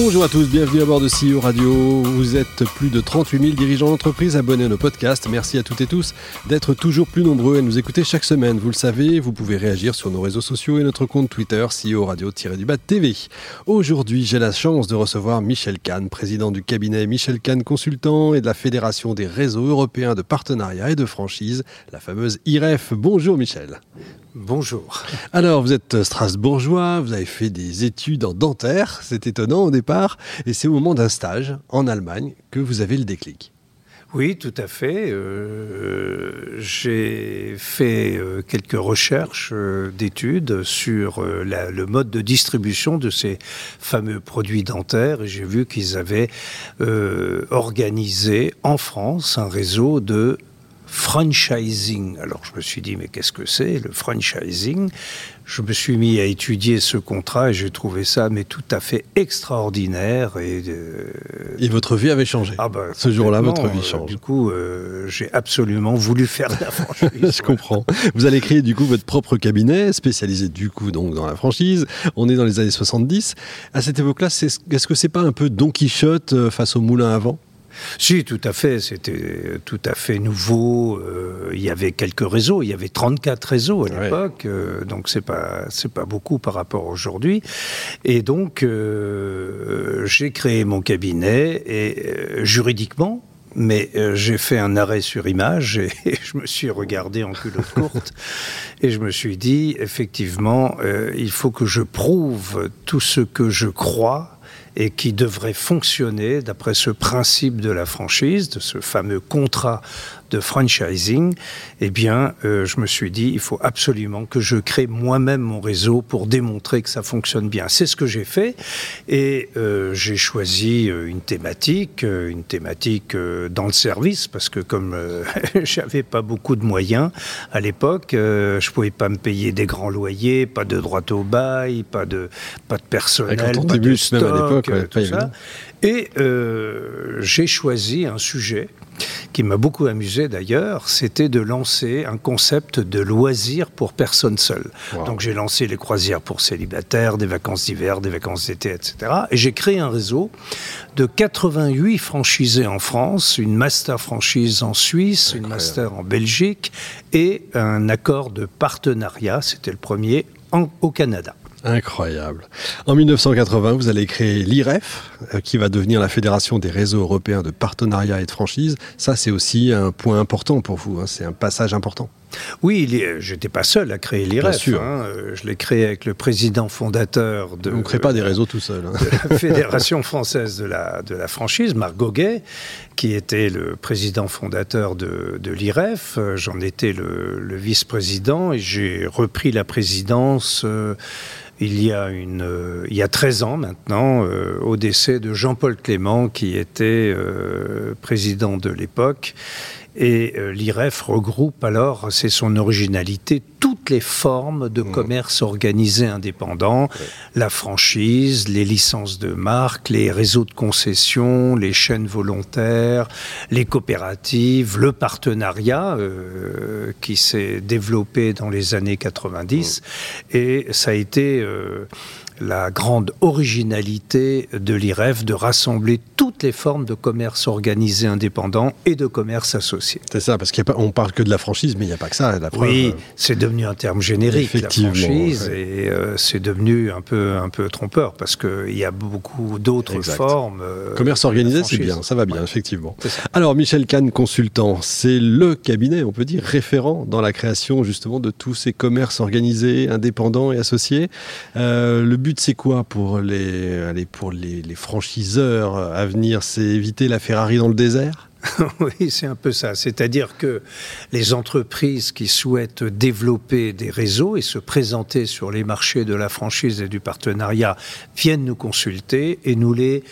Bonjour à tous, bienvenue à bord de CEO Radio. Vous êtes plus de 38 000 dirigeants d'entreprise abonnés à nos podcasts. Merci à toutes et tous d'être toujours plus nombreux à nous écouter chaque semaine. Vous le savez, vous pouvez réagir sur nos réseaux sociaux et notre compte Twitter CEO Radio-du-Bas TV. Aujourd'hui, j'ai la chance de recevoir Michel Kahn, président du cabinet Michel Kahn Consultant et de la Fédération des réseaux européens de partenariat et de franchise, la fameuse IREF. Bonjour Michel. Bonjour. Alors, vous êtes strasbourgeois, vous avez fait des études en dentaire, c'est étonnant au départ, et c'est au moment d'un stage en Allemagne que vous avez le déclic. Oui, tout à fait. Euh, j'ai fait euh, quelques recherches euh, d'études sur le mode de distribution de ces fameux produits dentaires et j'ai vu qu'ils avaient organisé en France un réseau de franchising. Alors je me suis dit, mais qu'est-ce que c'est le franchising? Je me suis mis à étudier ce contrat et j'ai trouvé ça mais tout à fait extraordinaire. Et, euh, et votre vie avait changé ah bah, Ce jour-là, votre vie euh, change. du coup, euh, j'ai absolument voulu faire de la franchise. je comprends. Vous allez créer du coup votre propre cabinet spécialisé du coup donc dans la franchise. On est dans les années 70. À cette époque-là, est-ce que c'est pas un peu Don Quichotte face au moulin à vent? Si, tout à fait. C'était tout à fait nouveau. Euh, il y avait quelques réseaux. Il y avait 34 réseaux à l'époque. Euh, donc, c'est pas, c'est pas beaucoup par rapport à aujourd'hui. Et donc, euh, j'ai créé mon cabinet et juridiquement, mais j'ai fait un arrêt sur image et, je me suis regardé en culotte courte et je me suis dit, effectivement, il faut que je prouve tout ce que je crois et qui devrait fonctionner d'après ce principe de la franchise, de ce fameux contrat de franchising, eh bien, euh, je me suis dit, il faut absolument que je crée moi-même mon réseau pour démontrer que ça fonctionne bien. C'est ce que j'ai fait et euh, j'ai choisi euh, une thématique, une thématique dans le service, parce que comme j'avais pas beaucoup de moyens à l'époque, je pouvais pas me payer des grands loyers, pas de droit au bail, pas de pas de personnel, pas de stock, ça. Et j'ai choisi un sujet qui m'a beaucoup amusé d'ailleurs, c'était de lancer un concept de loisirs pour personnes seules. Donc j'ai lancé les croisières pour célibataires, des vacances d'hiver, des vacances d'été, etc. Et j'ai créé un réseau de 88 franchisés en France, une master franchise en Suisse, une master en Belgique et un accord de partenariat, c'était le premier, au Canada. Incroyable. En 1980, vous allez créer l'IREF, euh, qui va devenir la Fédération des réseaux européens de partenariat et de franchise. Ça, c'est aussi un point important pour vous. Hein. C'est un passage important. Oui, j'étais pas seul à créer l'IREF. Hein. Euh, je l'ai créé avec le président fondateur de. On ne crée pas des réseaux tout seul. Hein. De la Fédération française de la, de la franchise, Marc Goguet, qui était le président fondateur de, de l'IREF. Euh, j'en étais le, vice-président et j'ai repris la présidence. il y a, une, il y a 13 ans maintenant, au décès de Jean-Paul Clément, qui était président de l'époque et euh, l'IREF regroupe alors, c'est son originalité, toutes les formes de mmh. commerce organisé indépendant, la franchise, les licences de marque, les réseaux de concession, les chaînes volontaires, les coopératives, le partenariat euh, qui s'est développé dans les années 90. Mmh. Et ça a été... Euh, la grande originalité de l'IREF de rassembler toutes les formes de commerce organisé indépendant et de commerce associé. C'est ça, parce qu'on parle que de la franchise, mais il n'y a pas que ça. La oui, euh, c'est devenu un terme générique, la franchise, et euh, c'est devenu un peu, un peu trompeur, parce qu'il y a beaucoup d'autres formes. Euh, commerce organisé, c'est bien, ça va bien, effectivement. Alors, Michel Kahn, consultant, c'est le cabinet, on peut dire, référent dans la création justement de tous ces commerces organisés, indépendants et associés. le but c'est quoi pour les, pour les, franchiseurs à venir C'est éviter la Ferrari dans le désert? Oui, c'est un peu ça. C'est-à-dire que les entreprises qui souhaitent développer des réseaux et se présenter sur les marchés de la franchise et du partenariat viennent nous consulter et nous les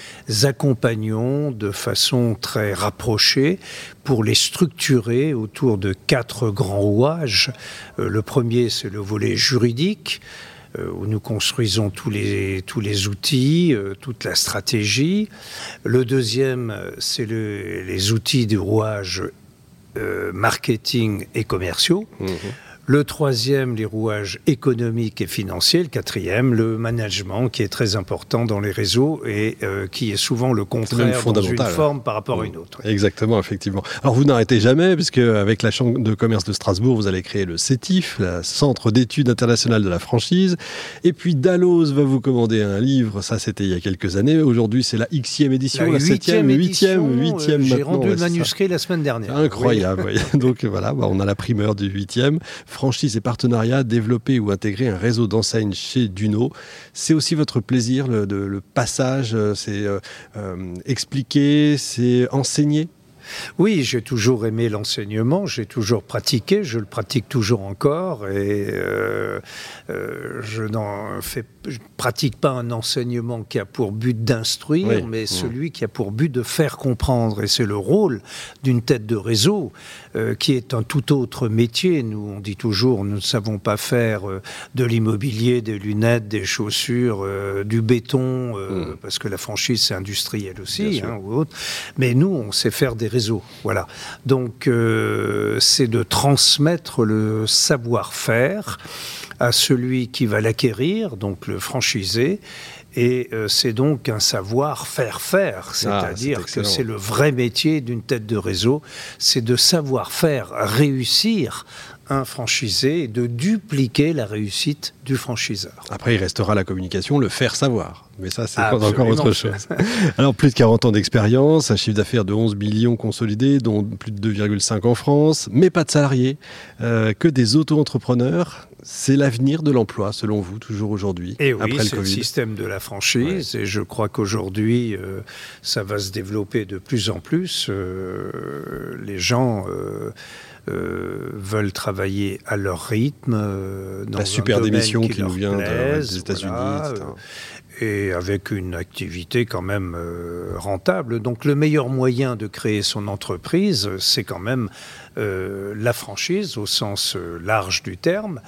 accompagnons de façon très rapprochée pour les structurer autour de quatre grands rouages. Euh, le premier, c'est le volet juridique. Euh, où nous construisons tous les, tous les outils, euh, toute la stratégie. Le deuxième, c'est le, les outils de rouage marketing et commerciaux. Mhm. Le troisième, les rouages économiques et financiers. Le quatrième, le management, qui est très important dans les réseaux et euh, qui est souvent le contraire dans une forme par rapport à une autre. Exactement, effectivement. Alors vous n'arrêtez jamais, puisque avec la Chambre de commerce de Strasbourg, vous allez créer le CETIF, le Centre d'études internationales de la franchise. Et puis Dalloz va vous commander un livre, ça c'était il y a quelques années. Aujourd'hui, c'est la Xème édition, la, septième, huitième, huitième. J'ai rendu le manuscrit la semaine dernière. Incroyable. Donc voilà, bah, on a la primeur du huitième franchise et partenariat, développer ou intégrer un réseau d'enseignes chez Duno. C'est aussi votre plaisir, le, le passage, euh, c'est euh, euh, expliquer, c'est enseigner oui, j'ai toujours aimé l'enseignement, j'ai toujours pratiqué, je le pratique toujours encore et euh, euh, je n'en fais, pratique pas un enseignement qui a pour but d'instruire, mais celui qui a pour but de faire comprendre. Et c'est le rôle d'une tête de réseau euh, qui est un tout autre métier. Nous, on dit toujours, nous ne savons pas faire de l'immobilier, des lunettes, des chaussures, du béton, mm. parce que la franchise c'est industriel aussi, hein, ou autre. Mais nous, on sait faire des voilà. Donc, euh, c'est de transmettre le savoir-faire à celui qui va l'acquérir, donc le franchisé. Et euh, c'est donc un savoir faire faire, ah, c'est-à-dire que c'est le vrai métier d'une tête de réseau, c'est de savoir faire réussir un franchisé et de dupliquer la réussite du franchiseur. Après, il restera la communication, le faire savoir. Mais ça, c'est encore autre chose. Alors, plus de 40 ans d'expérience, un chiffre d'affaires de 11 millions consolidés, dont plus de 2,5 en France, mais pas de salariés, euh, que des auto-entrepreneurs. C'est l'avenir de l'emploi, selon vous, toujours aujourd'hui, et oui, après le Covid. le système de la franchise, et je crois qu'aujourd'hui, euh, ça va se développer de plus en plus. Euh, les gens euh, veulent travailler à leur rythme. Euh, dans La super démission qui, nous vient des États-Unis, euh, et avec une activité quand même rentable. Donc le meilleur moyen de créer son entreprise, c'est quand même la franchise au sens large du terme.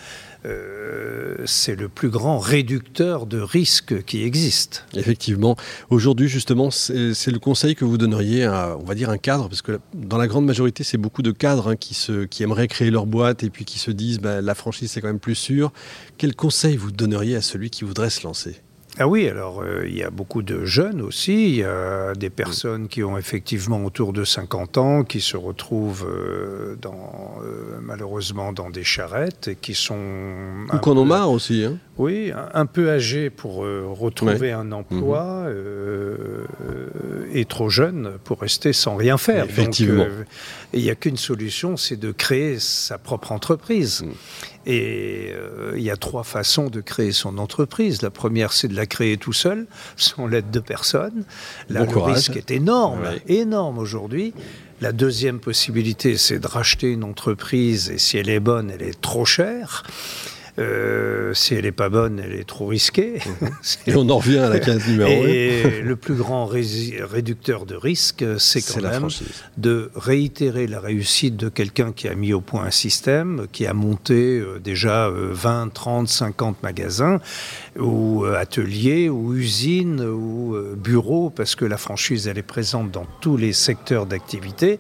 Euh, c'est le plus grand réducteur de risques qui existe. Effectivement. Aujourd'hui, justement, c'est le conseil que vous donneriez à, on va dire, un cadre, parce que dans la grande majorité, c'est beaucoup de cadres hein, qui aimeraient créer leur boîte et puis qui se disent, bah, la franchise, c'est quand même plus sûr. Quel conseil vous donneriez à celui qui voudrait se lancer? Ah oui, alors euh, il y a beaucoup de jeunes aussi, il y a des personnes qui ont effectivement autour de 50 ans, qui se retrouvent euh, dans, euh, malheureusement dans des charrettes et qui sont... Ou qu'on en marre aussi. Hein. Oui, un, peu âgés pour retrouver un emploi mhm. Et trop jeunes pour rester sans rien faire. Effectivement. il n'y a qu'une solution, c'est de créer sa propre entreprise. Mhm. Et euh, il y a trois façons de créer son entreprise. La première, c'est de la créer tout seul, sans l'aide de personne. Là, le risque est énorme, énorme aujourd'hui. La deuxième possibilité, c'est de racheter une entreprise et si elle est bonne, elle est trop chère. Euh, si elle n'est pas bonne, elle est trop risquée. Mhm. Et on en revient à la case numéro 1. Et le plus grand réducteur de risque, c'est quand même de réitérer la réussite de quelqu'un qui a mis au point un système, qui a monté euh, déjà 20, 30, 50 magasins, ou euh, ateliers, ou usines, ou bureaux, parce que la franchise, elle est présente dans tous les secteurs d'activité.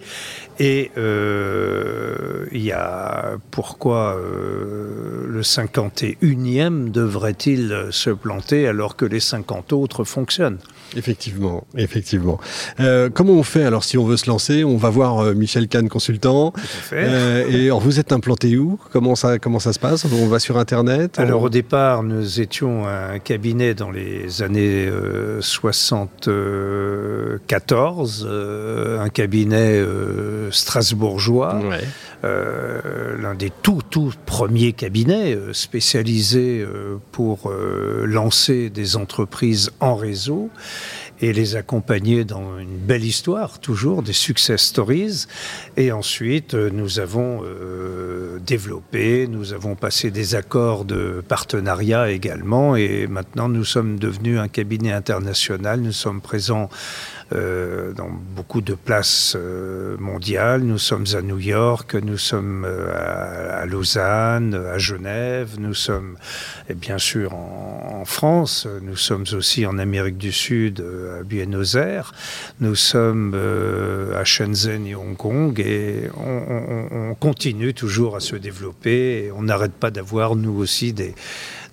Et il y a pourquoi le 5 51e devrait-il se planter alors que les 50 autres fonctionnent? Effectivement, effectivement. Euh, comment on fait alors si on veut se lancer? On va voir euh, Michel Kahn, consultant. Euh, et alors, vous êtes implanté où? Comment ça, comment ça se passe? On va sur Internet Alors au départ, nous étions un cabinet dans les années 74, un cabinet strasbourgeois. L'un des tout tout premiers cabinets spécialisés pour lancer des entreprises en réseau et les accompagner dans une belle histoire, toujours des success stories. Et ensuite, euh, nous avons euh, développé, nous avons passé des accords de partenariat également. Et maintenant, nous sommes devenus un cabinet international. Nous sommes présents dans beaucoup de places mondiales. Nous sommes à New York, nous sommes à, Lausanne, à Genève, nous sommes et bien sûr en, France, nous sommes aussi en Amérique du Sud, à Buenos Aires, nous sommes à Shenzhen et Hong Kong et on, on continue toujours à se développer et on n'arrête pas d'avoir nous aussi des,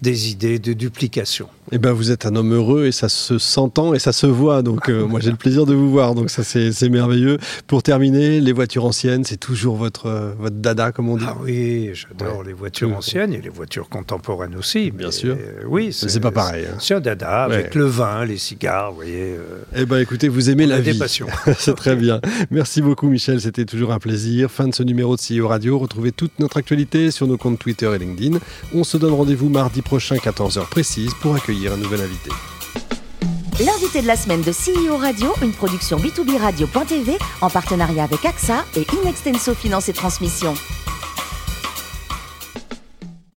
des idées de duplication. Eh ben, vous êtes un homme heureux et ça se s'entend et ça se voit. Donc, euh, moi, j'ai le plaisir de vous voir. Donc, ça, c'est merveilleux. Pour terminer, les voitures anciennes, c'est toujours votre, euh, votre dada, comme on dit. Ah oui, j'adore les voitures anciennes et les voitures contemporaines aussi. Bien sûr. Euh, oui, c'est pas pareil. Hein. C'est un dada avec le vin, les cigares, vous voyez. eh ben, écoutez, vous aimez la vie. c'est très bien. Merci beaucoup, Michel. C'était toujours un plaisir. Fin de ce numéro de CEO Radio. Retrouvez toute notre actualité sur nos comptes Twitter et LinkedIn. On se donne rendez-vous mardi prochain, 14h précise, pour accueillir un nouvel invité. L'invité de la semaine de CEO Radio, une production B2B Radio.tv en partenariat avec AXA et Inextenso Finance et Transmission.